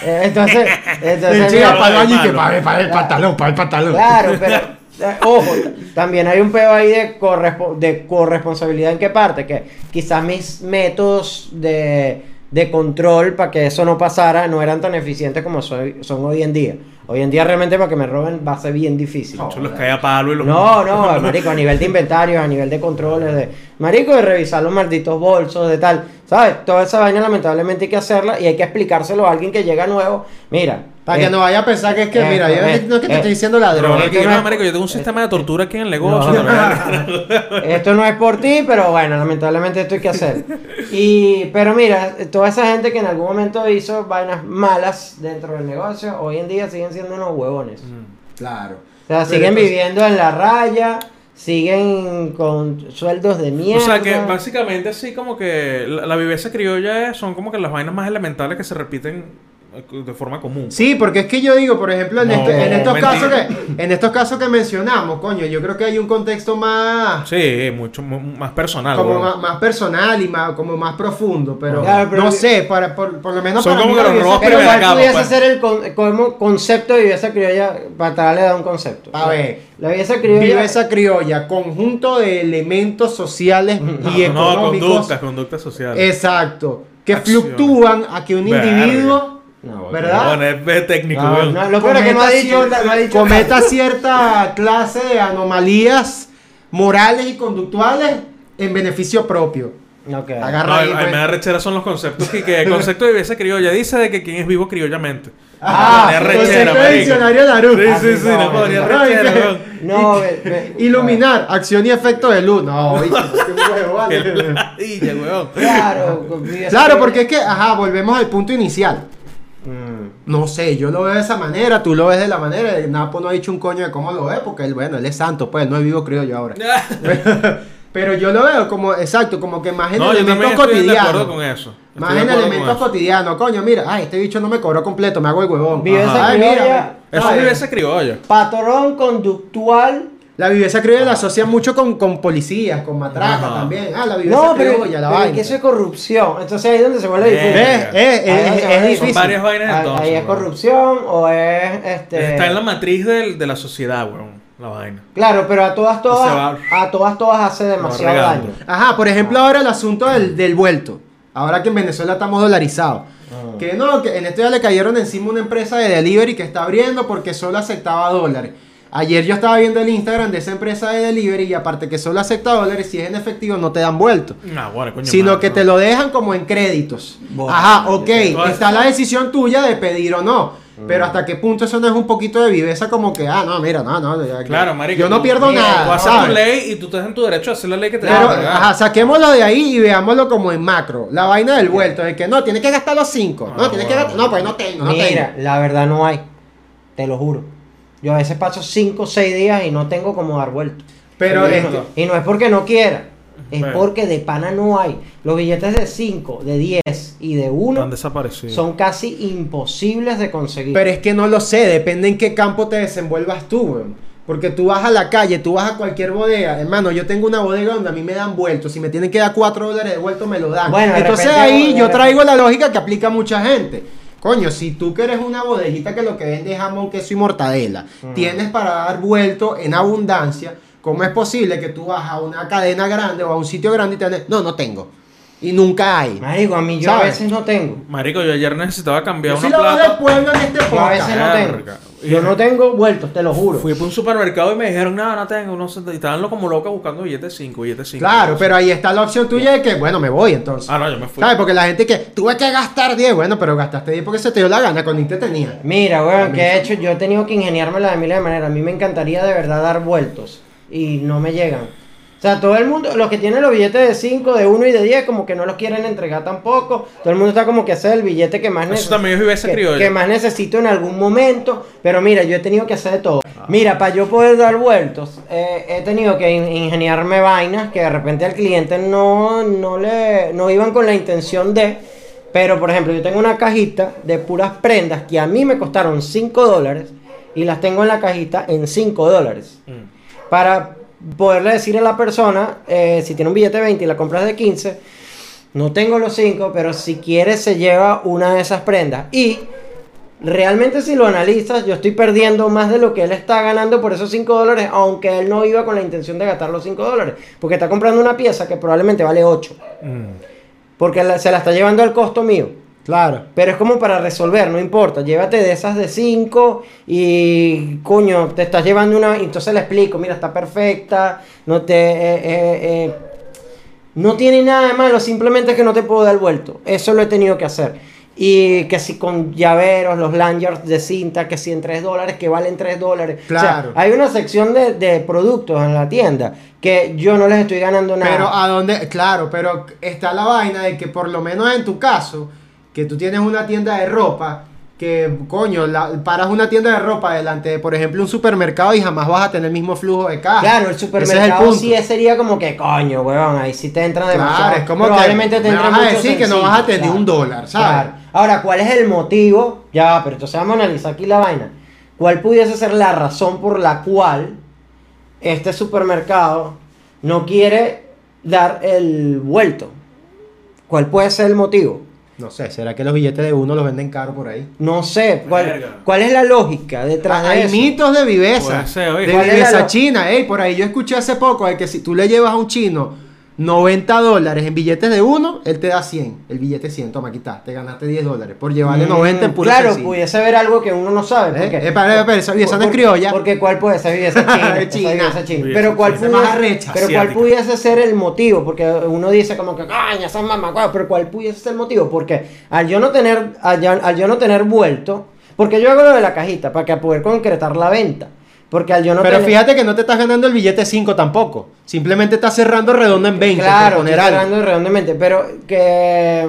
Eh, Entonces, entonces para el baño y que malo. para el, para el pantalón, para el pantalón. Claro, pero eh, ojo, también hay un peo ahí de, correspo- de corresponsabilidad en qué parte, que quizás mis métodos de, de control para que eso no pasara no eran tan eficientes como soy- son hoy en día. Hoy en día realmente para que me roben va a ser bien difícil. Yo los caía a palo y los. No, no, marico, a nivel de inventarios, a nivel de controles, de marico, de revisar los malditos bolsos, de tal, ¿sabes? Toda esa vaina lamentablemente hay que hacerla y hay que explicárselo a alguien que llega nuevo. Mira, Para eh, que no vaya a pensar que es que, eh, mira, yo eh, no es que te eh, estoy diciendo Pero ladrón. que no es- marico, yo tengo un sistema de tortura aquí en el negocio. No. ¿no? Esto no es por ti, pero bueno, lamentablemente esto hay que hacer. Y, pero mira, toda esa gente que en algún momento hizo vainas malas dentro del negocio, hoy en día siguen siendo unos huevones. Claro. O sea, Pero siguen entonces- viviendo en la raya, siguen con sueldos de mierda. O sea que básicamente así como que la, la viveza criolla es- son como que las vainas más elementales que se repiten eh, de forma común. Sí, porque es que yo digo, por ejemplo, en, No, este- en estos mentira. casos que en estos casos que mencionamos, coño, yo creo que hay un contexto más Sí, mucho mu- más personal. como más, más personal y más como más profundo, pero, Claro, pero- no sé, para por, por lo menos Son para como mí que los robos Pero primera ¿cuál capa, pudiese pues. ser el con- como concepto de viveza criolla para darle a un concepto? A ver. La viveza criolla... Viveza criolla, conjunto de elementos sociales y No, económicos. conductas, conductas sociales. Exacto. Que Acciones. fluctúan a que un individuo, No, ¿verdad? Bueno, es, es técnico, No, weón. no, lo peor es que no ha cometa dicho, cierta- no ha dicho cometa cierta clase de anomalías morales y conductuales en beneficio propio. Ok. Agarra No, ahí, pues. me da rechera son los conceptos y que el concepto de viveza criolla dice de que quien es vivo criollamente. Ah, Me da rechera, concepto de diccionario Larus. Sí, sí, sí, no, no podría no, rechera, no, Iluminar, acción y efecto de luz. No, bicho, qué huevo, vale. Claro, Claro, porque es que, ajá, volvemos al punto inicial. No sé, yo lo veo de esa manera, tú lo ves de la manera. y Napo no ha dicho un coño de cómo lo ve, porque él, bueno, él es santo, pues, no es vivo, creo yo ahora. Pero yo lo veo como, exacto, como que más en No, elementos cotidianos. con eso. Más Estoy de en elementos cotidianos, coño, mira, ay, este bicho no me cobró completo, me hago el huevón. Viveza Ay, criolla. mira, Eso es ¿sabes? viveza criolla. Patrón conductual. La viveza criolla la asocia mucho con, con policías, con matracas Ajá. también. Ah, la viveza No, pero, criolla, la pero vaina. que eso es corrupción. Entonces ahí es donde se vuelve Eh, difícil. Eh, eh, eh, Ahí es, es difícil. Son varias vainas Ahí, entonces. ahí es corrupción o es este. Está en la matriz del- de la sociedad, weón. La vaina. Claro, pero a todas se todas, va- a todas todas hace demasiado daño. Ajá, por ejemplo, ahora el asunto del, del vuelto. Ahora que en Venezuela estamos dolarizados. Ah. Que no, que en esto ya le cayeron encima una empresa de delivery que está abriendo porque solo aceptaba dólares. Ayer yo estaba viendo el Instagram de esa empresa de delivery y aparte que solo acepta dólares, si es en efectivo no te dan vuelto. No, bueno, coño. Sino madre, que no. te lo dejan como en créditos. Bueno, Ajá, ok, está la decisión tuya de pedir o no. Mm. Pero hasta qué punto eso no es un poquito de viveza como que, ah, no, mira, no, no. ya- Claro, marico. Yo no tú- pierdo mira, nada. Tú haces ¿sabes? tu ley y tú estás en tu derecho a hacer la ley que te Pero, da ajá, saquémoslo de ahí y veámoslo como en macro. La vaina del vuelto, de que no, tienes que gastar los cinco. No, Ah, tienes que gastar. No, pues no tengo, no Mira, tengo. la verdad no hay. Te lo juro. Yo a veces paso 5 o 6 días y no tengo como dar vuelto. Pero Sí, es no. Y no es porque no quiera. Es Bueno. porque de pana no hay. Los billetes de 5, de 10 y de 1 Han desaparecido. son casi imposibles de conseguir. Pero es que no lo sé, depende en qué campo te desenvuelvas tú, weón. Porque tú vas a la calle, tú vas a cualquier bodega. Hermano, yo tengo una bodega donde a mí me dan vueltos. Si me tienen que dar 4 dólares de vuelto, me lo dan. Bueno, Entonces repente- ahí yo traigo la lógica que aplica a mucha gente. Coño, si tú que eres una bodejita que lo que vende es jamón, queso y mortadela, tienes para dar vuelto en abundancia, ¿cómo es posible que tú vas a una cadena grande o a un sitio grande y te den- No, no tengo. Y nunca hay. Marico, a mí yo a veces no tengo. Marico, yo ayer necesitaba cambiar Yo sí una lo veo plata. del pueblo en este Yo a veces podcast. no tengo. Yo no tengo vueltos, te lo juro. Fui por un supermercado y me dijeron, no, no tengo, no sé. Y estaban lo- como locos buscando billetes 5, billetes 5. Claro, pero ahí está la opción tuya de que, bueno, me voy entonces. Ah, no, yo me fui. ¿Sabes? Porque la gente que tuve que gastar 10, bueno, pero gastaste 10 porque se te dio la gana, con ni te tenía. Mira, weón, que he hecho, yo he tenido que ingeniármela de miles de maneras. A mí me encantaría de verdad dar vueltos y no me llegan. O sea, todo el mundo, los que tienen los billetes de 5, de 1 y de 10, como que no los quieren entregar tampoco. Todo el mundo está como que hacer el billete que más Eso neces- también es viveza que, que más necesito en algún momento. Pero mira, yo he tenido que hacer de todo. Mira, para yo poder dar vueltos, eh, he tenido que in- ingeniarme vainas que de repente al cliente no, no le no iban con la intención de. Pero, por ejemplo, yo tengo una cajita de puras prendas que a mí me costaron 5 dólares y las tengo en la cajita en 5 dólares. Mm. Para poderle decir a la persona, eh, si tiene un billete de 20 y la compras de 15, no tengo los 5, pero si quiere se lleva una de esas prendas. Y realmente si lo analizas, yo estoy perdiendo más de lo que él está ganando por esos 5 dólares, aunque él no iba con la intención de gastar los 5 dólares. Porque está comprando una pieza que probablemente vale 8. Mm. Porque se la está llevando al costo mío. Claro. Pero es como para resolver, no importa. Llévate de esas de 5 y coño, te estás llevando una. Entonces le explico, mira, está perfecta. No te. eh, eh, eh, no tiene nada de malo, simplemente es que no te puedo dar vuelto. Eso lo he tenido que hacer. Y que si con llaveros, los lanyards de cinta, que si en 3 dólares, que valen 3 dólares. O sea, Claro. hay una sección de, de productos en la tienda que yo no les estoy ganando nada. Pero a dónde, claro, pero está la vaina de que por lo menos en tu caso, que tú tienes una tienda de ropa, que coño, la- paras una tienda de ropa delante de, por ejemplo, un supermercado y jamás vas a tener el mismo flujo de caja. Claro, el es supermercado punto. sí sería como que, coño, weón, ahí sí te entra demasiado. Claro, es como Probablemente que te me entra vas a decir que no vas a tener claro. un dólar, ¿sabes? Claro. Ahora, ¿cuál es el motivo? Ya, pero entonces vamos a analizar aquí la vaina. ¿Cuál pudiese ser la razón por la cual este supermercado no quiere dar el vuelto? ¿Cuál puede ser el motivo? No sé, ¿será que los billetes de uno los venden caro por ahí? No sé. ¿Cuál, cuál es la lógica detrás de Hay eso? mitos de viveza. Ser, oye. de ¿Cuál es viveza china. Ey, por ahí yo escuché hace poco de que si tú le llevas a un chino 90 dólares en billetes de uno, él te da 100. El billete 100, toma, aquí está. Te ganaste 10 dólares por llevarle Mm, 90 en puro Claro, sencillo. pudiese haber algo que uno no sabe. Eh, Porque, eh, espera, espera, esa no es criolla. Porque cuál puede ser viveza china. esa China. Viveza Pero cuál pudiese, Más pero cuál pudiese ser el motivo, porque uno dice como que coño, esas mamacuevas", pero cuál pudiese ser el motivo, porque al yo no tener, al, yo- al yo no tener vuelto, porque yo hago lo de la cajita para que poder concretar la venta. Porque al yo no Pero tener- fíjate que no te estás ganando el billete 5 tampoco. Simplemente estás cerrando redondo en 20. Claro, por poner estoy algo. cerrando redondemente, pero que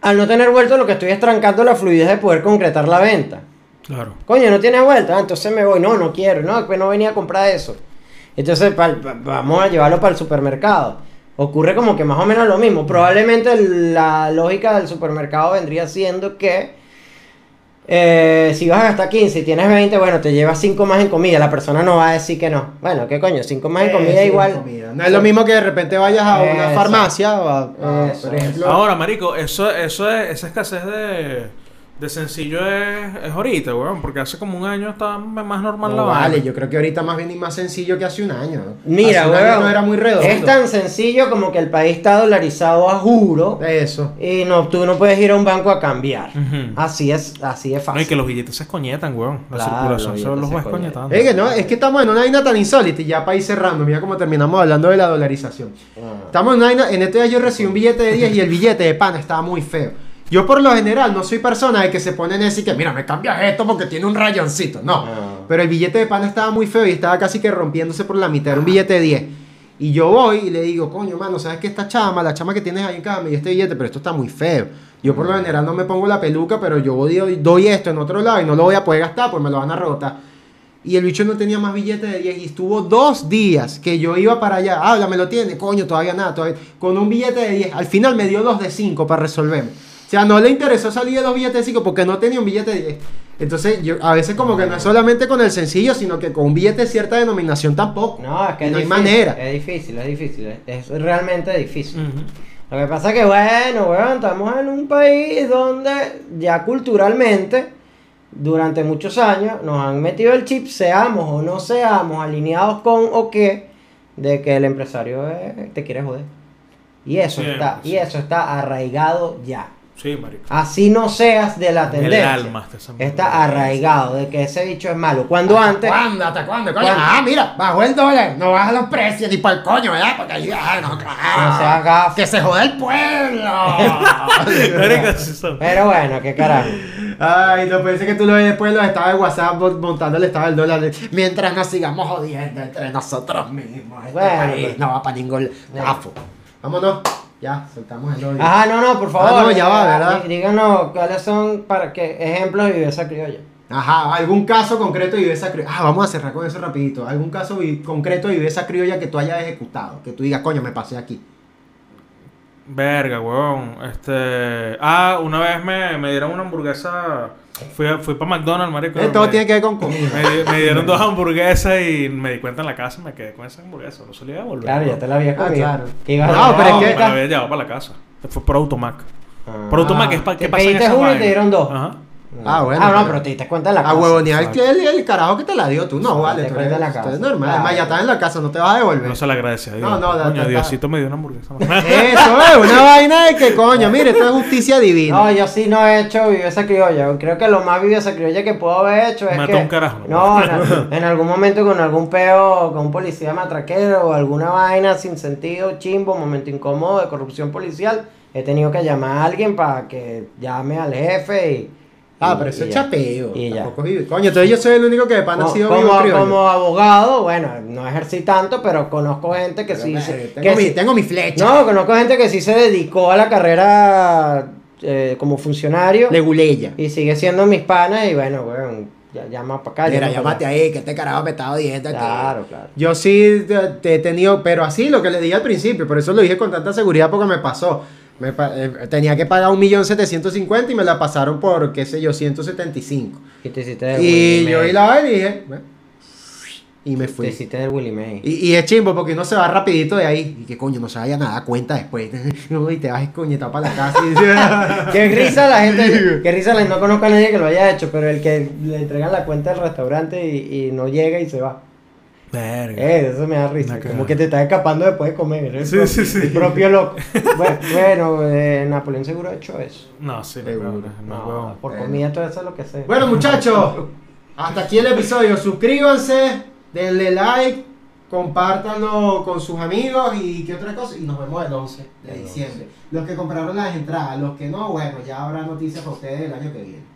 al no tener vuelto lo que estoy es trancando la fluidez de poder concretar la venta. Claro. Coño, no tiene vuelta, ah, entonces me voy. No, no quiero, no, pues no venía a comprar eso. Entonces pa- vamos a llevarlo para el supermercado. Ocurre como que más o menos lo mismo. Probablemente la lógica del supermercado vendría siendo que eh, si vas a gastar 15 y tienes 20, bueno, te llevas 5 más en comida. La persona no va a decir que no. Bueno, ¿qué coño? 5 más en Eh, comida sí, igual. comida. No es lo mismo que de repente vayas a una Eso. farmacia, o a- a- Eso, por ejemplo. Ahora, marico, eso, eso es, esa escasez de, de sencillo es, es ahorita, weón, porque hace como un año estaba más normal la No, vaina. vale, yo creo que ahorita más bien y más sencillo que hace un año. Mira, hace un año weón, no era muy redondo. es tan sencillo como que el país está dolarizado a juro. Eso. Y no, tú no puedes ir a un banco a cambiar. Así es, así es No, fácil. y que los billetes se escoñetan, weón. La Claro, circulación los se los va escoñetan. escoñetando. Es que no, es que estamos en una vaina tan insólita y ya para ir cerrando, mira cómo terminamos hablando de la dolarización. Ah. Estamos en una vaina, en este día yo recibí un billete de 10 y el billete de pana estaba muy feo. Yo por lo general no soy persona de que se ponen a decir que mira, me cambias esto porque tiene un rayoncito. No. Ah. Pero el billete de pana estaba muy feo y estaba casi que rompiéndose por la mitad. Era un billete de 10. Y yo voy y le digo, coño, mano, ¿sabes qué? Esta chama, la chama que tienes ahí en casa, me dio este billete, pero esto está muy feo. Yo por lo general no me pongo la peluca, pero yo doy, doy esto en otro lado y no lo voy a poder gastar, pues me lo van a rebotar. Y el bicho no tenía más billetes de 10 y estuvo dos días que yo iba para allá. Habla, me lo tiene, coño, todavía nada, todavía. Con un billete de 10. Al final me dio dos de 5 para resolverme. O sea, no le interesó salir de dos billetes de 5 porque no tenía un billete de 10. Entonces, yo a veces como que no es solamente con el sencillo, sino que con un billete de cierta denominación tampoco. No, es que Y es no hay difícil, manera. Es difícil, es difícil. Es, es realmente difícil. Lo que pasa es que, bueno, weón, estamos en un país donde ya culturalmente, durante muchos años, nos han metido el chip, seamos o no seamos alineados con o qué, de que el empresario eh, te quiere joder. Y eso está, y eso está arraigado ya. Sí, marico. Así no seas de la El tendencia. alma está arraigado de que ese bicho es malo. Cuando antes. ¿Cuándo? ¿Hasta cuándo? Coño? ¿Cuándo? Ah, mira, bajó el dólar. No baja los precios ni para el coño, ¿verdad? Porque ahí, ah, no, claro. No seas gafo. Que se jode el pueblo. Pero bueno, qué carajo. Ay, no ser que tú lo ves después los estados de WhatsApp mon- montando el estado del dólar. Mientras nos sigamos jodiendo entre nosotros mismos. Este Bueno, país pues. no va para ningún gafo. Vámonos. Ya, soltamos el odio. Ajá, no, no, por favor. Ah, no, ya va, eh, ¿verdad? dí- Díganos cuáles son para que ejemplos de viveza criolla. Ajá, algún caso concreto de viveza criolla. Ah, vamos a cerrar con eso rapidito. Algún caso concreto de viveza criolla que tú hayas ejecutado. Que tú digas, coño, me pasé aquí. Verga, weón. Este. Ah, una vez me, me dieron una hamburguesa. Fui, a- fui para McDonald's, marico. Eh, todo me, tiene que ver con comida. me, me dieron dos hamburguesas y me di cuenta en la casa y me quedé con esa hamburguesa. No se la iba a volver. Claro, ya te la habías Ah, comido. claro. Que ibas No, a- pero es me que- la había llevado para la casa. Fue por Automac. Ah. Por Automac, es para Te que pasen pediste esas uno y te dieron dos. Ajá. Ah, bueno, Ah, no, pero- te diste cuenta en la A casa. huevonear Exacto. que el, el carajo que te la dio tú. No, vale. te Tú eres, la casa. eres normal. Claro. Además, ya estás en la casa, no te vas a devolver. No se le agradece a Dios. No, no, Coño, Diosito me dio una hamburguesa. Eso es una vaina de que coño, mire, esto es justicia divina. No, yo sí no he hecho viveza criolla. Creo que lo más viveza criolla que puedo haber hecho es Mató que... un carajo, No, ¿no? en, en algún momento con algún peo, con un policía matraquero o alguna vaina sin sentido, chimbo, momento incómodo de corrupción policial, he tenido que llamar a alguien para que llame al jefe y... Ah, pero eso es chapeo. Y. Tampoco es vivo. Coño, entonces yo soy el único que de pana ha sido como- vivo criollo. como abogado, bueno, no ejercí tanto, pero conozco gente que Pero, sí... se- tengo, que mi, sí- tengo mi flecha. No, conozco gente que sí se dedicó a la carrera eh, como funcionario Leguleya. y sigue siendo mis panas y bueno, weón, ya llama para acá. Mira, llámate ahí, que este carajo me estaba diciendo que- Claro, claro. Yo sí te, te he tenido, pero así lo que le dije al principio, por eso lo dije con tanta seguridad porque me pasó. Me eh, tenía que pagar un millón setecientos cincuenta y me la pasaron por, qué sé yo, 175. Y te Y yo y la vaina y dije, bueno, y me Te fui. hiciste del Willy May. Y, y es chimbo porque uno se va rapidito de ahí. Y que coño, no se vaya nada a cuenta después. y te vas coñetado para la casa. Y Qué risa la gente, qué risa la gente, no conozco a nadie que lo haya hecho, pero el que le entregan la cuenta del restaurante y, y no llega y se va. Verga. Eh, eso me da risa, Una como que te estás escapando después de comer. eres Sí, sí, sí. el propio loco. Bueno, bueno, eh, Napoleón seguro ha hecho eso. No, sí, no, Seguro. no, no, por comida todo eso es lo que sé. Bueno, muchachos, hasta aquí el episodio. Suscríbanse, denle like, compártanlo con sus amigos y qué otra cosa. Y nos vemos el 11 de El diciembre. Los que compraron las entradas, los que no, bueno, ya habrá noticias para ustedes el año que viene.